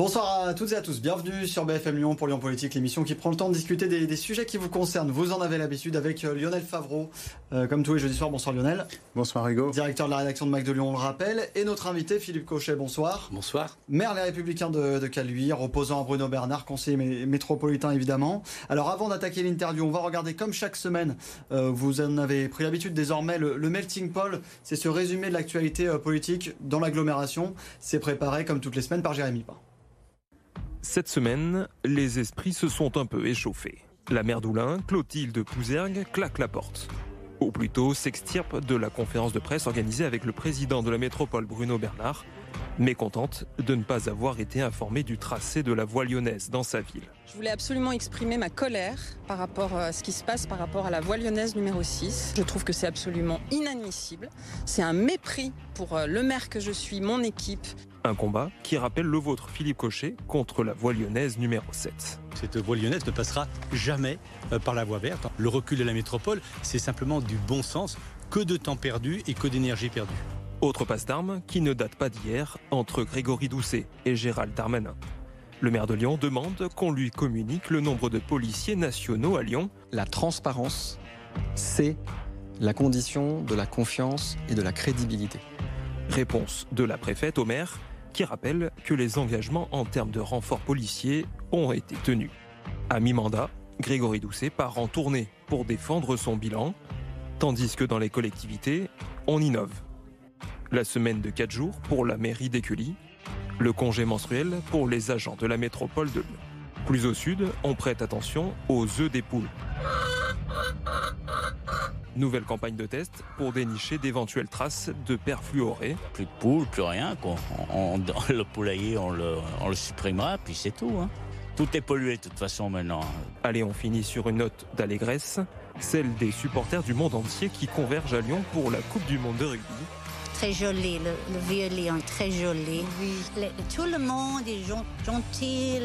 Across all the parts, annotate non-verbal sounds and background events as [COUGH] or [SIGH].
Bonsoir à toutes et à tous, bienvenue sur BFM Lyon pour Lyon Politique, l'émission qui prend le temps de discuter des, sujets qui vous concernent. Vous en avez l'habitude avec euh, Lionel Favreau, euh, comme tous les jeudis soirs. Bonsoir Lionel. Bonsoir Hugo. Directeur de la rédaction de Mac de Lyon, on le rappelle. Et notre invité Philippe Cochet, bonsoir. Bonsoir. Maire Les Républicains de, de Caluire, opposant à Bruno Bernard, conseiller métropolitain évidemment. Alors avant d'attaquer l'interview, on va regarder comme chaque semaine, euh, vous en avez pris l'habitude désormais, le, le melting pot, c'est ce résumé de l'actualité politique dans l'agglomération. C'est préparé comme toutes les semaines par Jérémy Pain. Cette semaine, les esprits se sont un peu échauffés. La mère d'Oulin, Clotilde Pouzergue, claque la porte. Ou plutôt s'extirpe de la conférence de presse organisée avec le président de la métropole Bruno Bernard, mécontente de ne pas avoir été informée du tracé de la voie lyonnaise dans sa ville. Je voulais absolument exprimer ma colère par rapport à ce qui se passe par rapport à la voie lyonnaise numéro 6. Je trouve que c'est absolument inadmissible. C'est un mépris pour euh, le maire que je suis, mon équipe. Un combat qui rappelle le vôtre, Philippe Cochet, contre la voie lyonnaise numéro 7. Cette voie lyonnaise ne passera jamais euh, par la voie verte. Le recul de la métropole, c'est simplement du bon sens. Que de temps perdu et que d'énergie perdue. Autre passe d'armes qui ne date pas d'hier entre Grégory Doucet et Gérald Darmanin. Le maire de Lyon demande qu'on lui communique le nombre de policiers nationaux à Lyon. La transparence, c'est la condition de la confiance et de la crédibilité. Réponse de la préfète au maire qui rappelle que les engagements en termes de renforts policiers ont été tenus. À mi-mandat, Grégory Doucet part en tournée pour défendre son bilan, tandis que dans les collectivités, on innove. La semaine de 4 jours pour la mairie d'Écully, le congé menstruel pour les agents de la métropole de Lyon. Plus au sud, on prête attention aux œufs des poules. Nouvelle campagne de test pour dénicher d'éventuelles traces de perfluoré. Plus de poules, plus rien. le poulailler, on le, on supprimera, puis c'est tout. Hein. Tout est pollué de toute façon maintenant. Allez, on finit sur une note d'allégresse, celle des supporters du monde entier qui convergent à Lyon pour la Coupe du Monde de rugby. Très joli, le, vieux lion est très joli. tout le monde est gentil.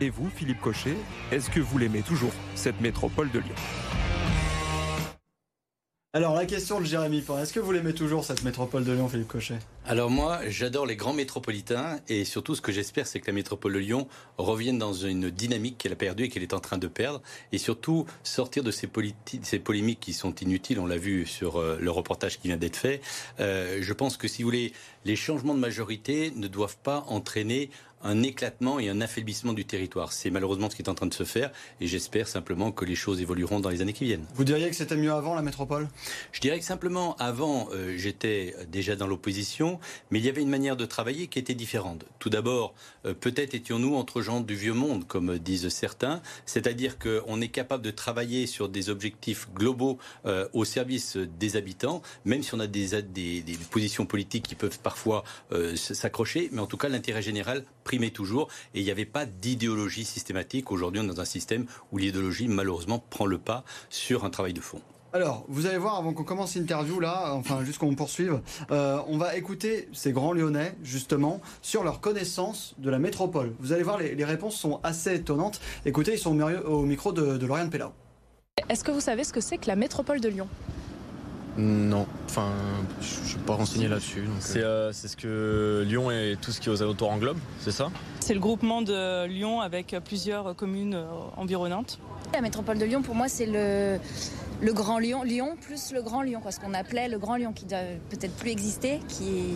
Et vous, Philippe Cochet, est-ce que vous l'aimez toujours, cette métropole de Lyon? Alors la question de Jérémy est-ce que vous l'aimez toujours cette métropole de Lyon, Philippe Cochet? Alors moi, j'adore les grands métropolitains et surtout ce que j'espère, c'est que la métropole de Lyon revienne dans une dynamique qu'elle a perdue et qu'elle est en train de perdre et surtout sortir de ces, ces polémiques qui sont inutiles. On l'a vu sur euh, le reportage qui vient d'être fait. Euh, je pense que si vous voulez, les changements de majorité ne doivent pas entraîner un éclatement et un affaiblissement du territoire. C'est malheureusement ce qui est en train de se faire et j'espère simplement que les choses évolueront dans les années qui viennent. Vous diriez que c'était mieux avant la métropole? Je dirais que simplement avant, euh, j'étais déjà dans l'opposition, mais il y avait une manière de travailler qui était différente. Tout d'abord, euh, peut-être étions-nous entre gens du vieux monde, comme disent certains, c'est-à-dire qu'on est capable de travailler sur des objectifs globaux euh, au service des habitants, même si on a des, des, des positions politiques qui peuvent parfois s'accrocher, mais en tout cas l'intérêt général primait toujours et il n'y avait pas d'idéologie systématique. Aujourd'hui, on est dans un système où l'idéologie, malheureusement, prend le pas sur un travail de fond. Alors, vous allez voir, avant qu'on commence l'interview, là, enfin, juste qu'on poursuive, euh, on va écouter ces grands lyonnais, justement, sur leur connaissance de la métropole. Vous allez voir, les, réponses sont assez étonnantes. Écoutez, ils sont au micro de, de Lauriane Pellao. Est-ce que vous savez ce que c'est que la métropole de Lyon? Non, enfin, je ne suis pas renseigné là-dessus. Euh. Euh, c'est ce que Lyon et tout ce qui est aux alentours englobe, c'est ça? C'est le groupement de Lyon avec plusieurs communes euh, environnantes. La métropole de Lyon, pour moi, c'est le, le Grand Lyon, Lyon plus le Grand Lyon, ce qu'on appelait le Grand Lyon, qui doit peut-être plus exister. Qui...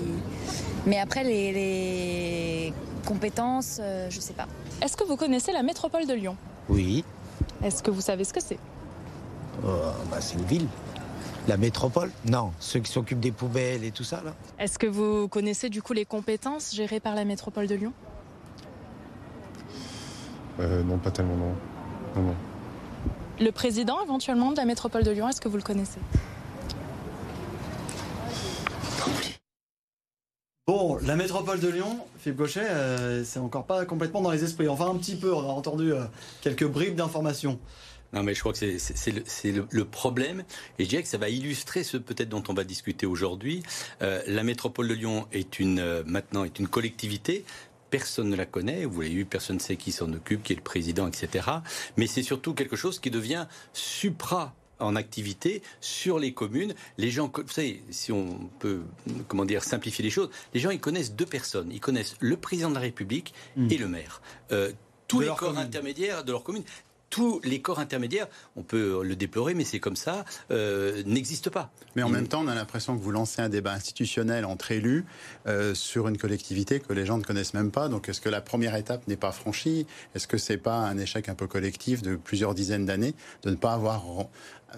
Mais après, les, compétences, je ne sais pas. Est-ce que vous connaissez la métropole de Lyon? Oui. Est-ce que vous savez ce que c'est? Bah, C'est une ville. La métropole Non, ceux qui s'occupent des poubelles et tout ça, là. Est-ce que vous connaissez du coup les compétences gérées par la métropole de Lyon euh, Non, pas tellement, non. non. Le président éventuellement de la métropole de Lyon, est-ce que vous le connaissez Bon, la métropole de Lyon, Philippe Gauchet, euh, c'est encore pas complètement dans les esprits. Enfin, un petit peu, on a entendu euh, quelques bribes d'informations. Non, mais je crois que c'est le, problème. Et je dirais que ça va illustrer ce peut-être dont on va discuter aujourd'hui. Euh, la métropole de Lyon est une, euh, maintenant est une collectivité personne ne la connaît, vous l'avez vu, personne ne sait qui s'en occupe, qui est le président, etc. Mais c'est surtout quelque chose qui devient supra en activité sur les communes. Les gens, vous savez, si on peut, comment dire, simplifier les choses, les gens, ils connaissent deux personnes. Ils connaissent le président de la République Hmm. et le maire. Euh, tous De les corps commune. intermédiaires de leur commune. Tous les corps intermédiaires, on peut le déplorer, mais c'est comme ça, euh, n'existent pas. Mais en même temps, on a l'impression que vous lancez un débat institutionnel entre élus euh, sur une collectivité que les gens ne connaissent même pas. Donc, est-ce que la première étape n'est pas franchie? Est-ce que c'est pas un échec un peu collectif de plusieurs dizaines d'années de ne pas avoir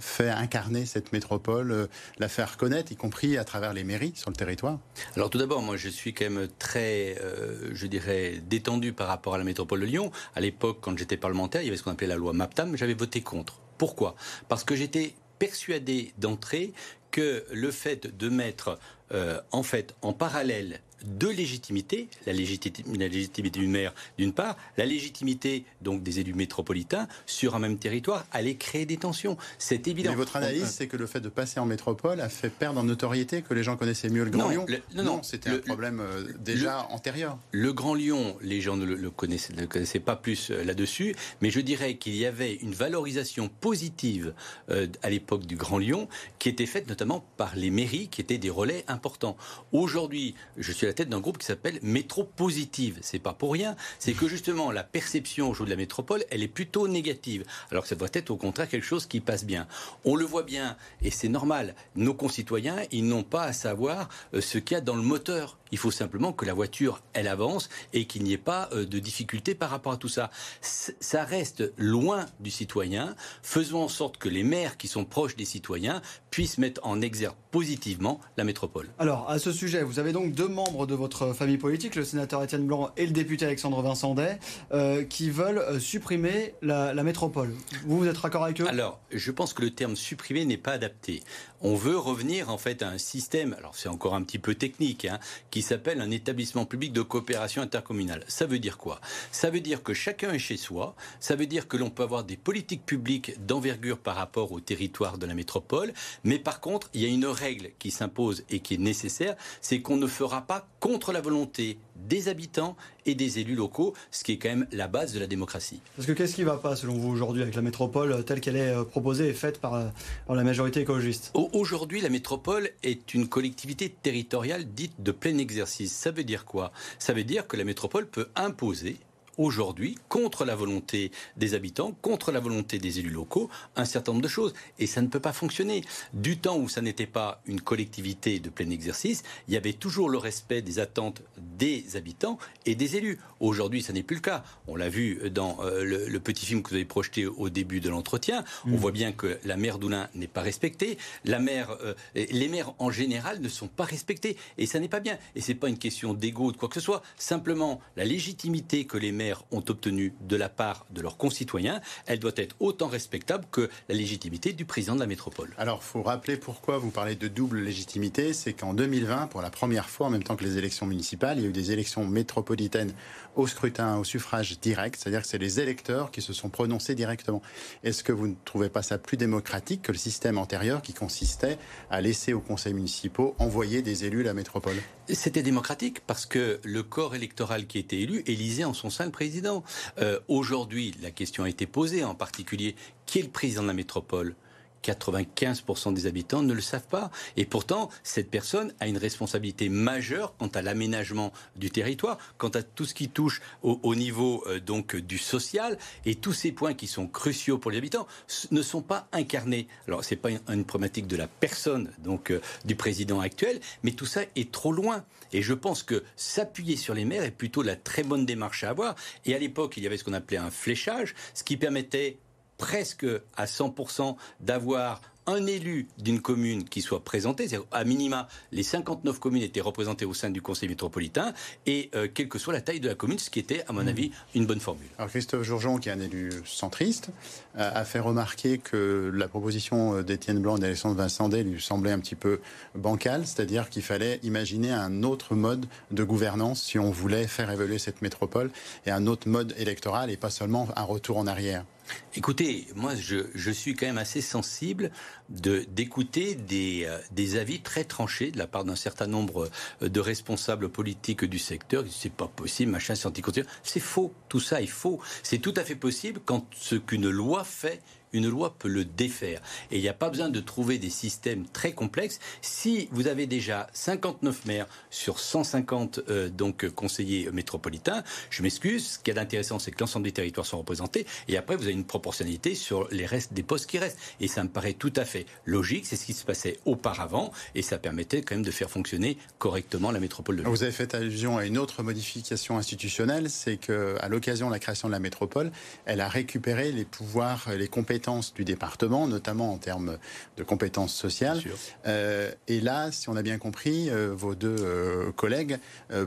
fait incarner cette métropole, euh, la faire connaître, y compris à travers les mairies sur le territoire Alors tout d'abord, moi je suis quand même très, euh, je dirais, détendu par rapport à la métropole de Lyon. À l'époque, quand j'étais parlementaire, il y avait ce qu'on appelait la loi MAPTAM, j'avais voté contre. Pourquoi? Parce que j'étais persuadé d'entrée que le fait de mettre euh, en fait en parallèle deux légitimités, la, légiti- la légitimité du maire d'une part, la légitimité donc des élus métropolitains sur un même territoire allait créer des tensions. C'est évident. Mais votre analyse, c'est que le fait de passer en métropole a fait perdre en notoriété que les gens connaissaient mieux le Grand Non, Lyon le- non, non, c'était le- un problème euh, déjà antérieur. Le Grand Lyon, les gens ne le, le connaissaient, ne le connaissaient pas plus euh, là-dessus, mais je dirais qu'il y avait une valorisation positive euh, à l'époque du Grand Lyon qui était faite notamment par les mairies qui étaient des relais importants. Aujourd'hui, je suis la tête d'un groupe qui s'appelle Métro Positive. C'est pas pour rien, c'est que justement la perception aujourd'hui de la métropole, elle est plutôt négative, alors que ça doit être au contraire quelque chose qui passe bien. On le voit bien, et c'est normal, nos concitoyens, ils n'ont pas à savoir euh, ce qu'il y a dans le moteur. Il faut simplement que la voiture, elle avance et qu'il n'y ait pas euh, de difficulté par rapport à tout ça. Ça reste loin du citoyen. Faisons en sorte que les maires qui sont proches des citoyens puissent mettre en exergue positivement la métropole. Alors, à ce sujet, vous avez donc deux membres de votre famille politique, le sénateur Étienne Blanc et le député Alexandre Vincent Day, euh, qui veulent euh, supprimer la, la métropole. Vous, vous êtes raccord avec eux? Alors, je pense que le terme supprimer n'est pas adapté. On veut revenir en fait à un système, alors c'est encore un petit peu technique, hein, qui s'appelle un établissement public de coopération intercommunale. Ça veut dire quoi? Ça veut dire que chacun est chez soi, ça veut dire que l'on peut avoir des politiques publiques d'envergure par rapport au territoire de la métropole, mais par contre, il y a une règle qui s'impose et qui est nécessaire, c'est qu'on ne fera pas contre la volonté des habitants et des élus locaux, ce qui est quand même la base de la démocratie. Parce que qu'est-ce qui ne va pas, selon vous, aujourd'hui, avec la métropole euh, telle qu'elle est euh, proposée et faite par, euh, par la majorité écologiste? Au- Aujourd'hui, la métropole est une collectivité territoriale dite de plein exercice. Ça veut dire quoi? Ça veut dire que la métropole peut imposer aujourd'hui, contre la volonté des habitants, contre la volonté des élus locaux, un certain nombre de choses. Et ça ne peut pas fonctionner. Du temps où ça n'était pas une collectivité de plein exercice, il y avait toujours le respect des attentes des habitants et des élus. Aujourd'hui, ça n'est plus le cas. On l'a vu dans euh, le, le petit film que vous avez projeté au début de l'entretien. On voit bien que la maire d'Oulin n'est pas respectée. La maire, euh, les maires en général ne sont pas respectés. Et ça n'est pas bien. Et c'est pas une question d'ego ou de quoi que ce soit. Simplement, la légitimité que les maires ont obtenue de la part de leurs concitoyens, elle doit être autant respectable que la légitimité du président de la métropole. Alors, faut rappeler pourquoi vous parlez de double légitimité. C'est qu'en 2020, pour la première fois, en même temps que les élections municipales, il y a eu des élections métropolitaines au scrutin, au suffrage direct. C'est-à-dire que c'est les électeurs qui se sont prononcés directement. Est-ce que vous ne trouvez pas ça plus démocratique que le système antérieur qui consistait à laisser aux conseils municipaux envoyer des élus à la métropole? C'était démocratique parce que le corps électoral qui était élu élisait en son sein le président. Euh, Aujourd'hui, la question a été posée, en particulier, qui est le président de la métropole? 95% des habitants ne le savent pas. Et pourtant, cette personne a une responsabilité majeure quant à l'aménagement du territoire, quant à tout ce qui touche au, au niveau euh, donc du social. Et tous ces points qui sont cruciaux pour les habitants ne sont pas incarnés. Alors, c'est pas une, une problématique de la personne, donc euh, du président actuel, mais tout ça est trop loin. Et je pense que s'appuyer sur les maires est plutôt la très bonne démarche à avoir. Et à l'époque, il y avait ce qu'on appelait un fléchage, ce qui permettait presque à 100% d'avoir un élu d'une commune qui soit présenté, c'est-à-dire à minima, les 59 communes étaient représentées au sein du conseil métropolitain, et euh, quelle que soit la taille de la commune, ce qui était, à mon avis, une bonne formule. Alors Christophe Jourgeon, qui est un élu centriste, euh, a fait remarquer que la proposition d'Étienne Blanc et d'Alexandre Vincent-Day lui semblait un petit peu bancale, c'est-à-dire qu'il fallait imaginer un autre mode de gouvernance si on voulait faire évoluer cette métropole, et un autre mode électoral, et pas seulement un retour en arrière. Écoutez, moi, je, suis quand même assez sensible d'écouter des, euh, des avis très tranchés de la part d'un certain nombre euh, de responsables politiques du secteur. C'est pas possible, machin, c'est anticonstitutionnel. C'est faux. Tout ça est faux. C'est tout à fait possible quand ce qu'une loi fait une loi peut le défaire. Et il n'y a pas besoin de trouver des systèmes très complexes. Si vous avez déjà 59 maires sur 150 euh, donc conseillers métropolitains, je m'excuse, ce qui est intéressant, c'est que l'ensemble des territoires sont représentés. Et après, vous avez une proportionnalité sur les restes des postes qui restent. Et ça me paraît tout à fait logique. C'est ce qui se passait auparavant. Et ça permettait quand même de faire fonctionner correctement la métropole de Lyon. Vous avez fait allusion à une autre modification institutionnelle, c'est qu'à l'occasion de la création de la métropole, elle a récupéré les pouvoirs, les compétences du département, notamment en termes de compétences sociales. Euh, et là, si on a bien compris, euh, vos deux euh, collègues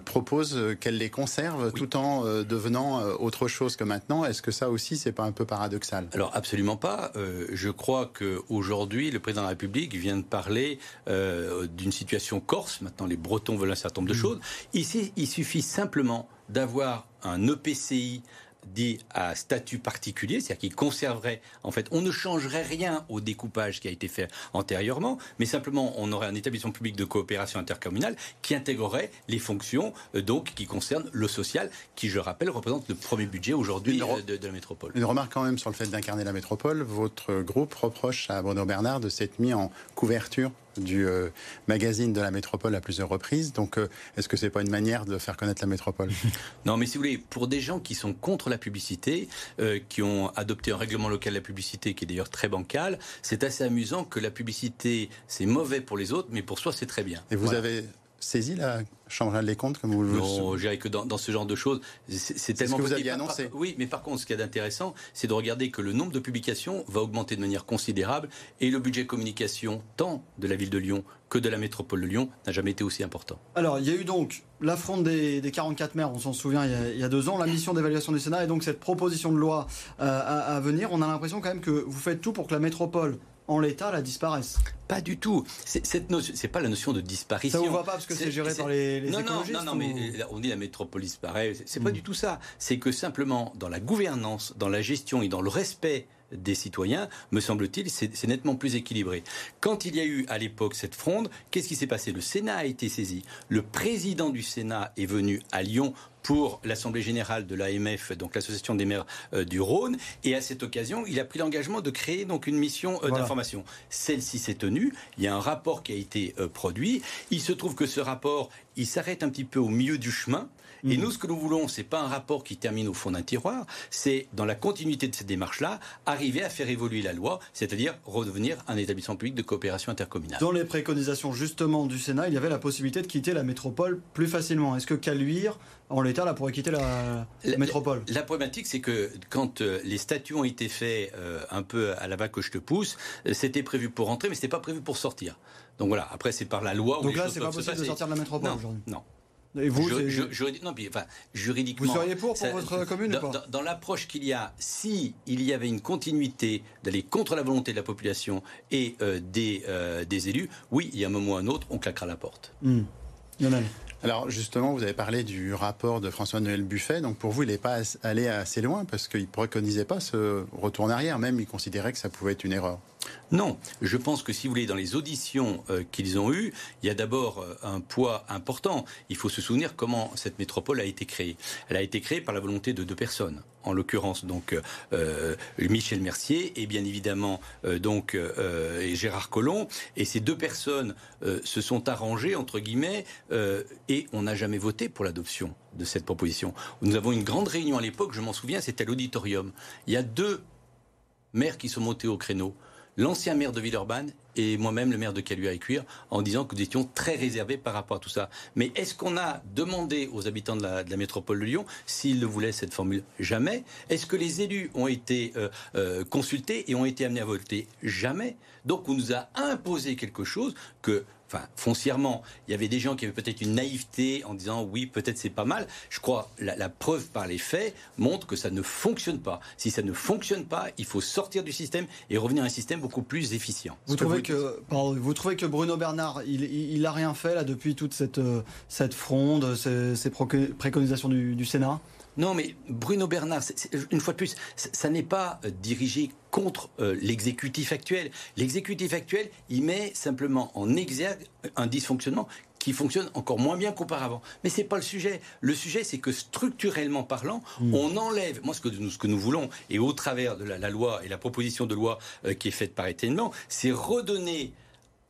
proposent qu'elle les conserve tout en devenant autre chose que maintenant. Est-ce que ça aussi, c'est pas un peu paradoxal? Alors absolument pas. je crois qu'aujourd'hui, le président de la République vient de parler d'une situation corse. Maintenant, les Bretons veulent un certain nombre de mmh. choses. Ici, il suffit simplement d'avoir un EPCI dit à statut particulier, c'est-à-dire qu'il conserverait, en fait, on ne changerait rien au découpage qui a été fait antérieurement, mais simplement on aurait un établissement public de coopération intercommunale qui intégrerait les fonctions euh, donc qui concernent le social, qui, je rappelle, représente le premier budget aujourd'hui euh, de, de, la métropole. Une remarque quand même sur le fait d'incarner la métropole. Votre groupe reproche à Bruno Bernard de s'être mis en couverture du euh, magazine de la métropole à plusieurs reprises. Donc, euh, est-ce que c'est pas une manière de faire connaître la métropole? [LAUGHS] Non, mais si vous voulez, pour des gens qui sont contre la publicité, euh, qui ont adopté un règlement local de la publicité qui est d'ailleurs très bancal, c'est assez amusant que la publicité, c'est mauvais pour les autres, mais pour soi, c'est très bien. Et vous avez saisi la Chambre des comptes comme vous le Non, je dirais que dans, ce genre de choses, c'est tellement. Ce que vous aviez annoncé. oui, mais par contre, ce qui est intéressant, c'est de regarder que le nombre de publications va augmenter de manière considérable et le budget communication, tant de la ville de Lyon que de la métropole de Lyon, n'a jamais été aussi important. Alors, il y a eu donc l'affront des, des 44 maires, on s'en souvient, il y, a, deux ans, la mission d'évaluation du Sénat et donc cette proposition de loi euh, à, à venir. On a l'impression quand même que vous faites tout pour que la métropole en l'état, la disparaisse. Pas du tout. Cette notion, c'est pas la notion de disparition. Ça vous va pas parce que c'est géré par les, les non, non, non, non, mais on dit la métropole disparaît. C'est pas hmm. du tout ça. C'est que simplement dans la gouvernance, dans la gestion et dans le respect des citoyens, me semble-t-il, c'est nettement plus équilibré. Quand il y a eu à l'époque cette fronde, qu'est-ce qui s'est passé? Le Sénat a été saisi. Le président du Sénat est venu à Lyon pour l'Assemblée générale de l'AMF, donc l'Association des maires euh, du Rhône. Et à cette occasion, il a pris l'engagement de créer donc une mission euh, d'information. Celle-ci s'est tenue. Il y a un rapport qui a été euh, produit. Il se trouve que ce rapport, il s'arrête un petit peu au milieu du chemin. Et mm. nous, ce que nous voulons, c'est pas un rapport qui termine au fond d'un tiroir, c'est dans la continuité de cette démarche-là, arriver à faire évoluer la loi, c'est-à-dire redevenir un établissement public de coopération intercommunale. Dans les préconisations justement du Sénat, il y avait la possibilité de quitter la métropole plus facilement. Est-ce que Caluire en l'état, là, pourrait quitter la, métropole. La, problématique, c'est que quand euh, les statuts ont été faits euh, un peu à la vague que je te pousse, euh, c'était prévu pour rentrer, mais c'était pas prévu pour sortir. Donc voilà, après, c'est par la loi. Donc là, c'est pas possible de sortir de la métropole aujourd'hui Non. Et vous, non, enfin, juridiquement. Vous seriez pour pour votre commune Dans, dans, dans l'approche qu'il y a, si il y avait une continuité d'aller contre la volonté de la population et des, des élus, oui, il y a un moment ou un autre, on claquera la porte. Mmh. Alors justement, vous avez parlé du rapport de François-Noël Buffet. Donc pour vous, il n'est pas allé assez loin parce qu'il ne préconisait pas ce retour en arrière. Même, il considérait que ça pouvait être une erreur. Non, je pense que si vous voulez, dans les auditions euh, qu'ils ont eues, il y a d'abord euh, un poids important. Il faut se souvenir comment cette métropole a été créée. Elle a été créée par la volonté de deux personnes, en l'occurrence donc euh, Michel Mercier et bien évidemment donc Gérard Collomb. Et ces deux personnes se sont arrangées entre guillemets et on n'a jamais voté pour l'adoption de cette proposition. Nous avons une grande réunion à l'époque, je m'en souviens, c'était à l'auditorium. Il y a deux maires qui sont montés au créneau l'ancien maire de Villeurbanne et moi-même le maire de Caluire et Cuire en disant que nous étions très réservés par rapport à tout ça. Mais est-ce qu'on a demandé aux habitants de la, métropole de Lyon s'ils le voulaient cette formule Jamais. Est-ce que les élus ont été euh, euh, consultés et ont été amenés à voter Jamais. Donc on nous a imposé quelque chose que enfin, foncièrement, il y avait des gens qui avaient peut-être une naïveté en disant oui, peut-être c'est pas mal. Je crois la, la preuve par les faits montre que ça ne fonctionne pas. Si ça ne fonctionne pas, il faut sortir du système et revenir à un système beaucoup plus efficient. Vous trouvez que, vous trouvez que Bruno Bernard, il, n'a rien fait là depuis toute cette euh, cette fronde, ces, préconisations du Sénat? Non, mais Bruno Bernard, une fois de plus, ça n'est pas euh, dirigé contre euh, l'exécutif actuel. L'exécutif actuel, il met simplement en exergue un dysfonctionnement qui fonctionne encore moins bien qu'auparavant. Mais c'est pas le sujet. Le sujet, c'est que structurellement parlant, Hmm. on enlève, moi ce que nous, ce que nous voulons, et au travers de la, la loi et la proposition de loi euh, qui est faite par Étienne Blanc, c'est redonner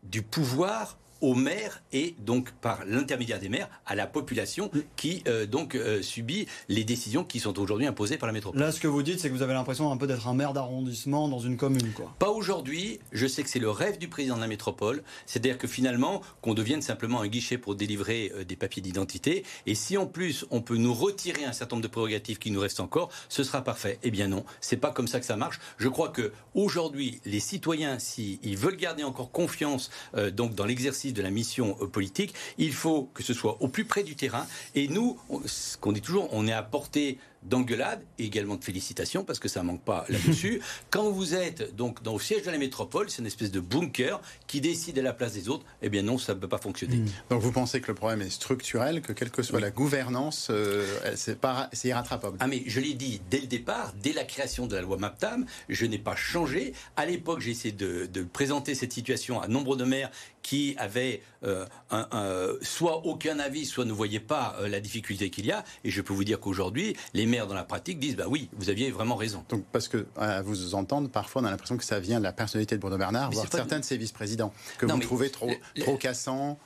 du pouvoir aux maires et donc par l'intermédiaire des maires à la population qui euh, donc euh, subit les décisions qui sont aujourd'hui imposées par la métropole. Là, ce que vous dites, c'est que vous avez l'impression un peu d'être un maire d'arrondissement dans une commune, quoi. Pas aujourd'hui. Je sais que c'est le rêve du président de la métropole. C'est-à-dire que finalement, qu'on devienne simplement un guichet pour délivrer euh, des papiers d'identité. Et si en plus on peut nous retirer un certain nombre de prérogatives qui nous restent encore, ce sera parfait. Eh bien non, c'est pas comme ça que ça marche. Je crois que aujourd'hui, les citoyens, s'ils veulent garder encore confiance donc dans l'exercice de la mission euh, politique, il faut que ce soit au plus près du terrain. Et nous, ce qu'on dit toujours, on est à portée d'engueulade et également de félicitations parce que ça manque pas là-dessus. [LAUGHS] Quand vous êtes donc dans le siège de la métropole, c'est une espèce de bunker qui décide à la place des autres. Eh bien non, ça ne peut pas fonctionner. Donc vous pensez que le problème est structurel, que quelle que soit la gouvernance, euh, c'est irrattrapable Ah mais je l'ai dit dès le départ, dès la création de la loi MAPTAM, je n'ai pas changé. À l'époque, j'ai essayé de, de présenter cette situation à nombre de maires qui avaient euh, un- un- soit aucun avis, soit ne voyaient pas euh, la difficulté qu'il y a. Et je peux vous dire qu'aujourd'hui, les maires dans la pratique disent bah oui, vous aviez vraiment raison. Donc parce que à vous entendre, parfois on a l'impression que ça vient de la personnalité de Bruno Bernard, Mais voire certains de ses vice-présidents, que Non, vous trouvez trop, le- trop cassants.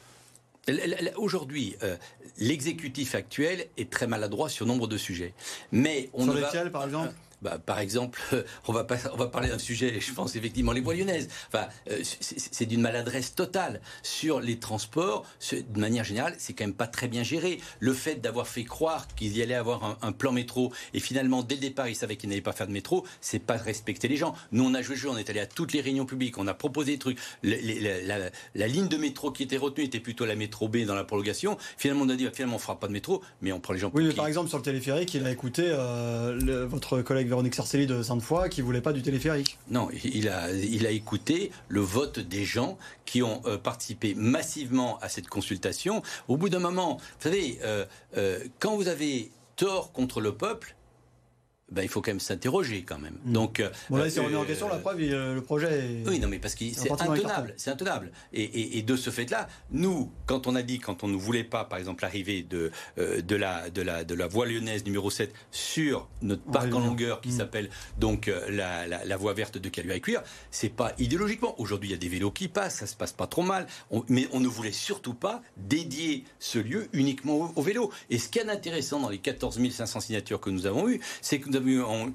Aujourd'hui, euh, l'exécutif actuel est très maladroit sur nombre de sujets. Mais on Sur ne va- lesquels, par exemple? Bah, par exemple, [LAUGHS] on va, pas, on va parler d'un sujet, je pense effectivement, les voies lyonnaises. Enfin, euh, c'est d'une maladresse totale. Sur les transports, de manière générale, c'est quand même pas très bien géré. Le fait d'avoir fait croire qu'il y allait avoir un, un plan métro, et finalement, dès le départ, ils savaient qu'ils n'allaient pas faire de métro, c'est pas respecter les gens. Nous, on a joué le jeu, on est allé à toutes les réunions publiques, on a proposé des trucs. Le- la, la- la ligne de métro qui était retenue était plutôt la métro B dans la prolongation. Finalement, on a dit, bah, finalement, on fera pas de métro, mais on prend les gens pour Oui, mais par exemple, sur le téléphérique, il a écouté euh, le- votre collègue Véronique Sarcelli de Sainte-Foy qui voulait pas du téléphérique. Non, il a, il a écouté le vote des gens qui ont euh, participé massivement à cette consultation. Au bout d'un moment, vous savez, euh, euh, quand vous avez tort contre le peuple, ben, il faut quand même s'interroger quand même. Donc, euh, Bon, là, c'est remis en euh, question, la preuve, le projet est... oui, non, mais parce que c'est intenable, c'est intenable. Et, et- et de ce fait-là, nous, quand on a dit, quand on ne voulait pas, par exemple, l'arrivée de, euh, de, la, de, la, de la voie lyonnaise numéro 7 sur notre parc en longueur qui s'appelle donc euh, la, la, la voie verte de Caluire et Cuire, c'est pas idéologiquement. Aujourd'hui, il y a des vélos qui passent, ça se passe pas trop mal, On- mais on ne voulait surtout pas dédier ce lieu uniquement au, au vélo. Et ce qui est intéressant dans les 14 500 signatures que nous avons eues, c'est que nous avons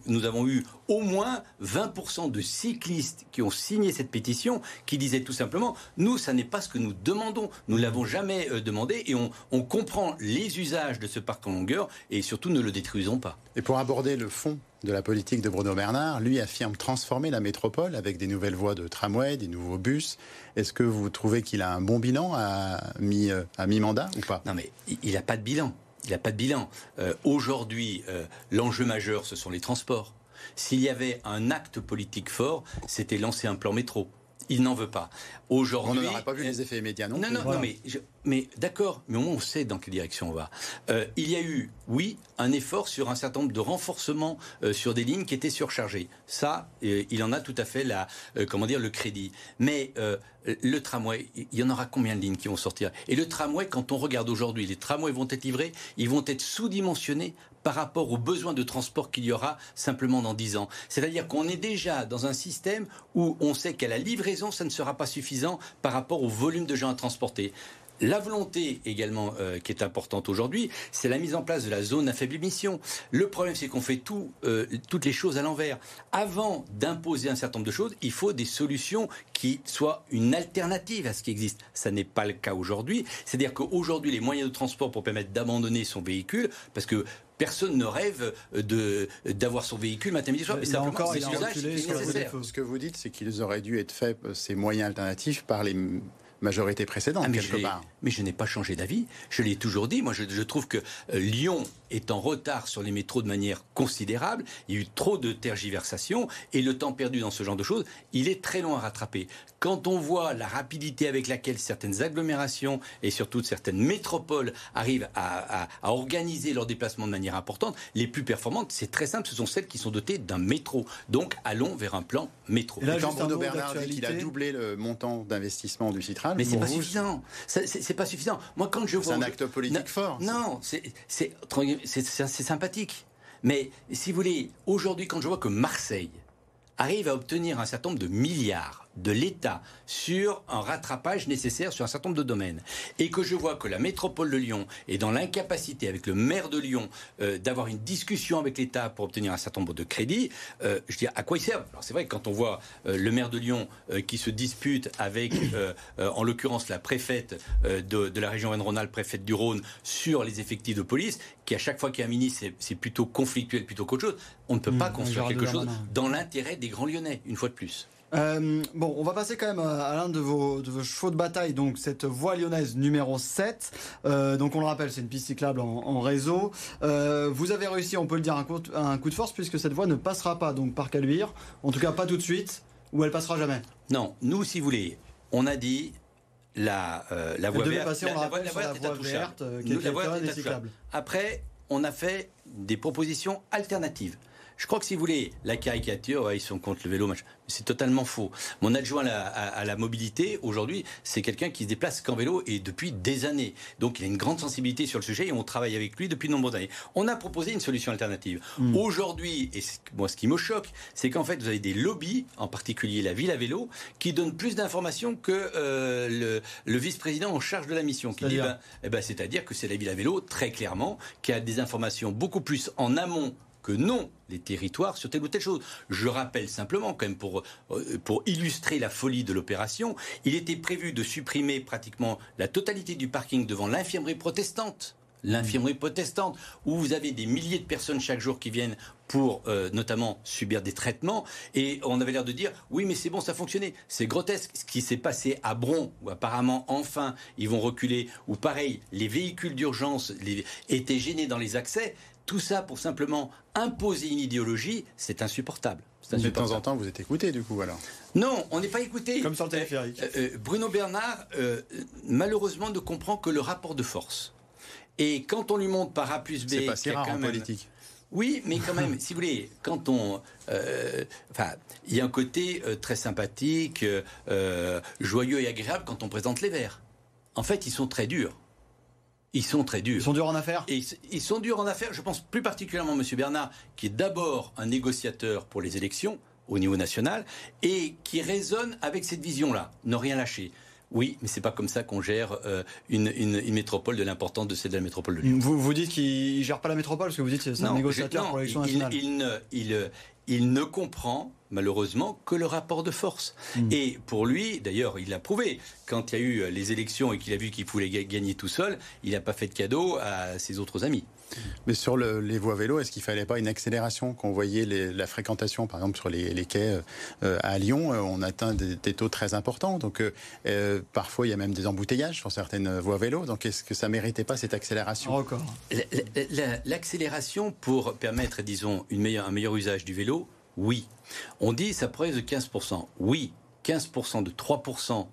nous avons eu au moins 20% de cyclistes qui ont signé cette pétition, qui disaient tout simplement, nous, ça n'est pas ce que nous demandons, nous ne l'avons jamais euh, demandé, et on, on comprend les usages de ce parc en longueur, et surtout ne le détruisons pas. Et pour aborder le fond de la politique de Bruno Bernard, lui affirme transformer la métropole avec des nouvelles voies de tramway, des nouveaux bus. Est-ce que vous trouvez qu'il a un bon bilan à mi- euh, à mi-mandat ou pas? Non, mais il n'a pas de bilan. Il n'a pas de bilan. Euh, Aujourd'hui, euh, l'enjeu majeur, ce sont les transports. S'il y avait un acte politique fort, c'était lancer un plan métro. Il n'en veut pas. Aujourd'hui, On n'aurait pas vu les effets immédiats non non, non, non, mais, je- mais d'accord, mais au moins on sait dans quelle direction on va. Euh, il y a eu, oui, un effort sur un certain nombre de renforcements euh, sur des lignes qui étaient surchargées. Ça, euh, il en a tout à fait la, comment dire, le crédit. Mais le tramway, il y en aura combien de lignes qui vont sortir? Et le tramway, quand on regarde aujourd'hui, les tramways vont être livrés, ils vont être sous-dimensionnés par rapport aux besoins de transport qu'il y aura simplement dans 10 ans. C'est-à-dire qu'on est déjà dans un système où on sait qu'à la livraison, ça ne sera pas suffisant par rapport au volume de gens à transporter. La volonté également euh, qui est importante aujourd'hui, c'est la mise en place de la zone à faible émission. Le problème, c'est qu'on fait tout, euh, toutes les choses à l'envers. Avant d'imposer un certain nombre de choses, il faut des solutions qui soient une alternative à ce qui existe. Ça n'est pas le cas aujourd'hui. C'est-à-dire qu'aujourd'hui, les moyens de transport pour permettre d'abandonner son véhicule, parce que personne ne rêve de d'avoir son véhicule matin midi soir, mais simplement encore, c'est l'usage qui est nécessaire. Ce que vous dites, c'est qu'ils auraient dû être faits, euh, ces moyens alternatifs, par les m- majorités précédentes, Ah, mais, je quelque part. mais je n'ai pas changé d'avis. Je l'ai toujours dit. Moi, je, je trouve que euh, Lyon est en retard sur les métros de manière considérable. Il y a eu trop de tergiversations et le temps perdu dans ce genre de choses, il est très long à rattraper. Quand on voit la rapidité avec laquelle certaines agglomérations et surtout certaines métropoles arrivent à, organiser leurs déplacements de manière importante, les plus performantes, c'est très simple, ce sont celles qui sont dotées d'un métro. Donc allons vers un plan métro. Et là, quand Bruno Bernard dit qu'il a doublé le montant d'investissement du Citral, mais c'est pas suffisant. C'est pas suffisant. Moi, quand je vois, c'est un acte politique fort. Non, c'est sympathique. Mais si vous voulez, aujourd'hui, quand je vois que Marseille arrive à obtenir un certain nombre de milliards de l'État sur un rattrapage nécessaire sur un certain nombre de domaines, et que je vois que la métropole de Lyon est dans l'incapacité, avec le maire de Lyon, euh, d'avoir une discussion avec l'État pour obtenir un certain nombre de crédits, euh, je dis à quoi ils servent? Alors c'est vrai que quand on voit euh, le maire de Lyon qui se dispute avec, en l'occurrence, la préfète de, de, la région Rhône-Rhône-Alpes, préfète du Rhône, sur les effectifs de police, qui à chaque fois qu'il y a un ministre, c'est plutôt conflictuel plutôt qu'autre chose, on ne peut pas mmh, construire quelque chose dans l'intérêt des grands Lyonnais, une fois de plus. Euh, bon, on va passer quand même à l'un de vos, de vos chevaux de bataille, donc cette voie lyonnaise numéro 7. Euh, donc on le rappelle, c'est une piste cyclable en, réseau. Euh, vous avez réussi, on peut le dire, un coup, un coup de force puisque cette voie ne passera pas donc par Caluire, en tout cas pas tout de suite, ou elle passera jamais. Non, nous si vous voulez, on a dit la, la voie verte, la, voie, verte, qui est, cyclable. Après, on a fait des propositions alternatives. Je crois que si vous voulez, la caricature, ils sont contre le vélo, machin. C'est totalement faux. Mon adjoint à la, mobilité, aujourd'hui, c'est quelqu'un qui se déplace qu'en vélo et depuis des années. Donc il a une grande sensibilité sur le sujet et on travaille avec lui depuis de nombreuses années. On a proposé une solution alternative. Hmm. Aujourd'hui, et moi ce qui me choque, c'est qu'en fait vous avez des lobbies, en particulier la ville à vélo, qui donnent plus d'informations que euh, le, vice-président en charge de la mission. Qui dit, ben, eh ben, c'est-à-dire que c'est la ville à vélo, très clairement, qui a des informations beaucoup plus en amont que non les territoires sur telle ou telle chose. Je rappelle simplement, quand même, pour, euh, pour illustrer la folie de l'opération, il était prévu de supprimer pratiquement la totalité du parking devant l'infirmerie protestante l'infirmerie protestante, où vous avez des milliers de personnes chaque jour qui viennent pour euh, notamment subir des traitements, et on avait l'air de dire oui mais c'est bon ça fonctionnait. C'est grotesque ce qui s'est passé à Bron, où apparemment enfin ils vont reculer, ou pareil les véhicules d'urgence étaient gênés dans les accès. Tout ça pour simplement imposer une idéologie, c'est insupportable. De temps en temps, vous êtes écouté, du coup, alors Non, on n'est pas écouté. Comme sur le téléphérique. Euh, euh, Bruno Bernard, euh, malheureusement, ne comprend que le rapport de force. Et quand on lui montre par A plus B... C'est pas si rare en politique. Oui, mais quand même, si vous voulez, quand on, enfin, il y a un côté très sympathique, joyeux et agréable quand on présente les Verts. En fait, ils sont très durs. Ils sont très durs. Ils sont durs en affaires Et Ils sont durs en affaires. Je pense plus particulièrement M. Bernard, qui est d'abord un négociateur pour les élections au niveau national et qui résonne avec cette vision-là, ne rien lâcher. Oui, mais c'est pas comme ça qu'on gère euh, une, métropole de l'importance de celle de la métropole de Lyon. Vous, vous dites qu'il gère pas la métropole parce que vous dites c'est un négociateur pour l'élection nationale. Il, ne, il, il ne comprend malheureusement que le rapport de force. Hmm. Et pour lui, d'ailleurs, il l'a prouvé, quand il y a eu les élections et qu'il a vu qu'il pouvait gagner tout seul, il n'a pas fait de cadeau à ses autres amis. Mais sur les voies vélo, est-ce qu'il fallait pas une accélération Qu'on voyait la fréquentation, par exemple, sur les, quais euh, à Lyon, euh, on atteint des, taux très importants. Donc, euh, parfois, il y a même des embouteillages sur certaines voies vélo. Donc, est-ce que ça méritait pas cette accélération? Encore. L'accélération pour permettre, disons, une meilleure, un meilleur usage du vélo, oui. On dit ça progresse de 15%. Oui, 15% de 3%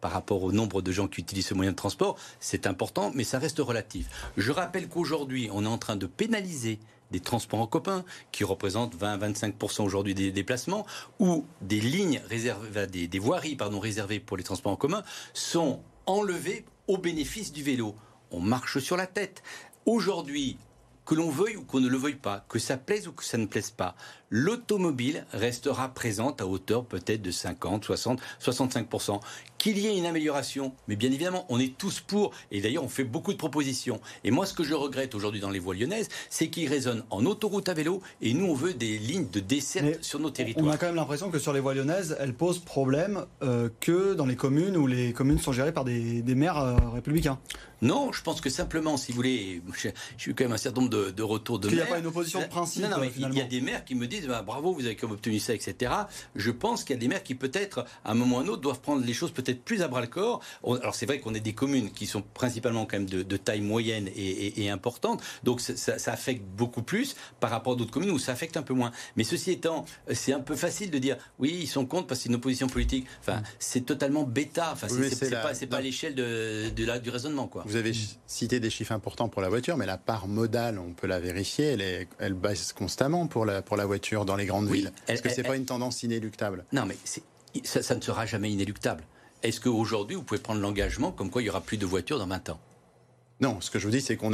par rapport au nombre de gens qui utilisent ce moyen de transport, c'est important, mais ça reste relatif. Je rappelle qu'aujourd'hui, on est en train de pénaliser des transports en commun qui représentent 20-25% aujourd'hui des déplacements, ou des lignes réservées, des, des voiries pardon, réservées pour les transports en commun sont enlevées au bénéfice du vélo. On marche sur la tête. Aujourd'hui, que l'on veuille ou qu'on ne le veuille pas, que ça plaise ou que ça ne plaise pas, l'automobile restera présente à hauteur peut-être de 50, 60, 65%. Qu'il y ait une amélioration, mais bien évidemment, on est tous pour, et d'ailleurs on fait beaucoup de propositions. Et moi ce que je regrette aujourd'hui dans les voies lyonnaises, c'est qu'ils résonnent en autoroute à vélo, et nous on veut des lignes de dessert sur nos territoires. On a quand même l'impression que sur les voies lyonnaises, elles posent problème euh, que dans les communes où les communes sont gérées par des, maires euh, républicains. Non, je pense que simplement, si vous voulez, [LAUGHS] je, suis quand même un certain nombre de, retours de maires. Il n'y a pas une opposition de principe. Non, non, mais il y a des maires qui me disent disent bah, bravo, vous avez comme obtenu ça, etc. Je pense qu'il y a des maires qui peut-être, à un moment ou à un autre, doivent prendre les choses peut-être plus à bras le corps. alors c'est vrai qu'on est des communes qui sont principalement quand même de, taille moyenne et, importante, donc ça, ça, affecte beaucoup plus par rapport à d'autres communes où ça affecte un peu moins. Mais ceci étant, c'est un peu facile de dire oui, ils sont contre parce que c'est une opposition politique. Enfin, c'est totalement bêta. Enfin, c'est pas, pas à l'échelle de, de du raisonnement, quoi. Vous avez cité des chiffres importants pour la voiture, mais la part modale, on peut la vérifier, elle, est, elle baisse constamment pour la, pour la voiture dans les grandes villes. Est-ce que c'est pas une tendance inéluctable? Non, mais ça, ça ne sera jamais inéluctable. Est-ce qu'aujourd'hui, vous pouvez prendre l'engagement comme quoi il n'y aura plus de voitures dans 20 ans? Non, ce que je vous dis, c'est qu'on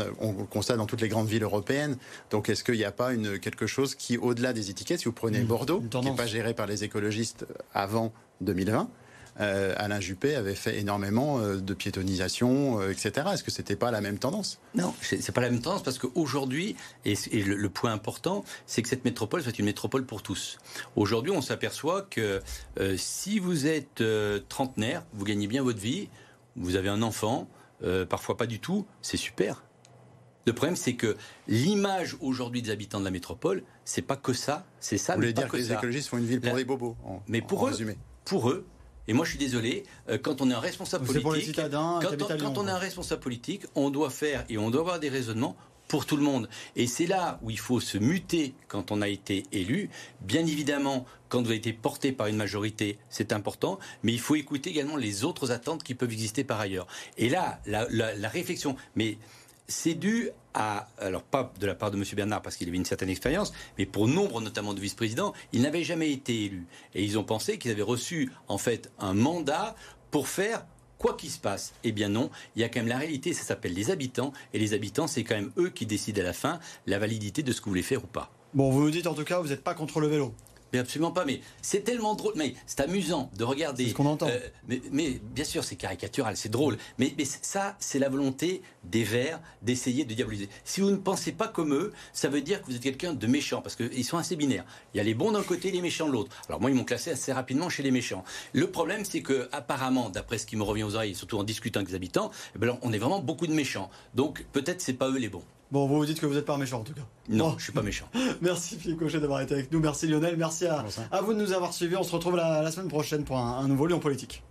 constate dans toutes les grandes villes européennes. Donc, est-ce qu'il n'y a pas une, quelque chose qui, au-delà des étiquettes, si vous prenez mmh. Bordeaux, qui n'est pas géré par les écologistes avant 2020, euh, Alain Juppé avait fait énormément euh, de piétonisation, euh, etc. Est-ce que c'était pas la même tendance? Non, c'est pas la même tendance parce qu'aujourd'hui, et, et le, point important, c'est que cette métropole soit une métropole pour tous. Aujourd'hui, on s'aperçoit que si vous êtes trentenaire, vous gagnez bien votre vie, vous avez un enfant, parfois pas du tout, c'est super. Le problème, c'est que l'image aujourd'hui des habitants de la métropole, c'est pas que ça, c'est ça. Vous voulez dire que, les écologistes font une ville pour les bobos Mais pour eux, pour eux, et moi, je suis désolé, euh, quand on est un responsable politique, quand, on, est un responsable politique, on doit faire et on doit avoir des raisonnements pour tout le monde. Et c'est là où il faut se muter quand on a été élu. Bien évidemment, quand vous avez été porté par une majorité, c'est important, mais il faut écouter également les autres attentes qui peuvent exister par ailleurs. Et là, la, la réflexion, mais c'est dû à, alors pas de la part de M. Bernard parce qu'il avait une certaine expérience, mais pour nombre notamment de vice-présidents, il n'avait jamais été élu. Et ils ont pensé qu'ils avaient reçu en fait un mandat pour faire quoi qu'il se passe. Eh bien non, il y a quand même la réalité, ça s'appelle les habitants, et les habitants, c'est quand même eux qui décident à la fin la validité de ce que vous voulez faire ou pas. Bon, vous nous dites en tout cas, vous n'êtes pas contre le vélo mais absolument pas. Mais c'est tellement drôle. Mais c'est amusant de regarder. C'est ce qu'on entend. Euh, mais, bien sûr, c'est caricatural, c'est drôle. Mais, mais ça, c'est la volonté des Verts d'essayer de diaboliser. Si vous ne pensez pas comme eux, ça veut dire que vous êtes quelqu'un de méchant, parce qu'ils sont assez binaires. Il y a les bons d'un côté, les méchants de l'autre. Alors moi, ils m'ont classé assez rapidement chez les méchants. Le problème, c'est que apparemment, d'après ce qui me revient aux oreilles, surtout en discutant avec les habitants, eh ben, on est vraiment beaucoup de méchants. Donc peut-être c'est pas eux les bons. Bon, vous vous dites que vous n'êtes pas méchant en tout cas. Non, je suis pas méchant. [LAUGHS] merci Philippe Cochet d'avoir été avec nous. Merci Lionel. Merci à, vous de nous avoir suivis. On se retrouve la, semaine prochaine pour un, un nouveau Lyon Politique.